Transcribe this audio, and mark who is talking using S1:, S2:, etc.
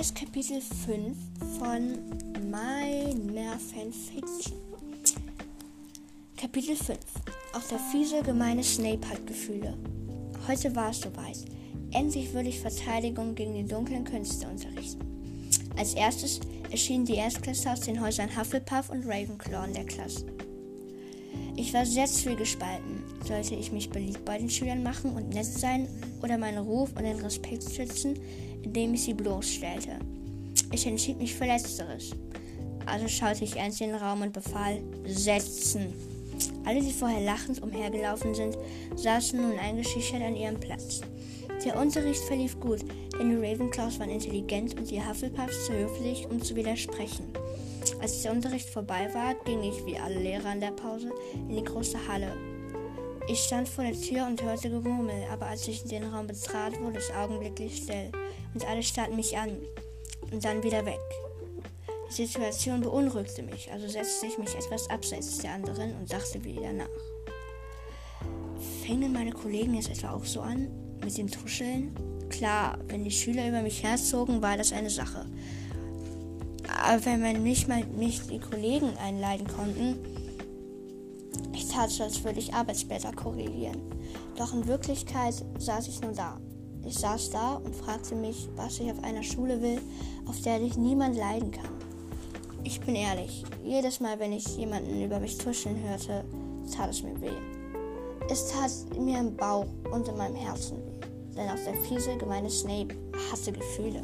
S1: ist Kapitel 5 von meiner Fanfiction. Kapitel 5. Auch der fiese, gemeine Snape hat Gefühle. Heute war es soweit. Endlich würde ich Verteidigung gegen die dunklen Künste unterrichten. Als erstes erschienen die Erstklässler aus den Häusern Hufflepuff und Ravenclaw in der Klasse. Ich war sehr zwiegespalten. Sollte ich mich beliebt bei den Schülern machen und nett sein oder meinen Ruf und den Respekt schützen, indem ich sie bloßstellte? Ich entschied mich für Letzteres. Also schaute ich ernst in den Raum und befahl, setzen. Alle, die vorher lachend umhergelaufen sind, saßen nun eingeschüchtert an ihrem Platz. Der Unterricht verlief gut, denn die Ravenclaws waren intelligent und die Hufflepuffs zu höflich, um zu widersprechen. Als der Unterricht vorbei war, ging ich, wie alle Lehrer in der Pause, in die große Halle. Ich stand vor der Tür und hörte Gemurmel, aber als ich den Raum betrat, wurde es augenblicklich still und alle starrten mich an und dann wieder weg. Die Situation beunruhigte mich, also setzte ich mich etwas abseits der anderen und dachte wieder nach. Fingen meine Kollegen es etwa auch so an mit dem Tuscheln? Klar, wenn die Schüler über mich herzogen, war das eine Sache. Aber wenn man nicht mal nicht die Kollegen einleiden konnten, ich tat so, als würde ich Arbeitsblätter korrigieren. Doch in Wirklichkeit saß ich nur da. Ich saß da und fragte mich, was ich auf einer Schule will, auf der dich niemand leiden kann. Ich bin ehrlich, jedes Mal, wenn ich jemanden über mich tuscheln hörte, tat es mir weh. Es tat mir im Bauch und in meinem Herzen weh, denn auch der fiese, gemeine Snape hatte Gefühle.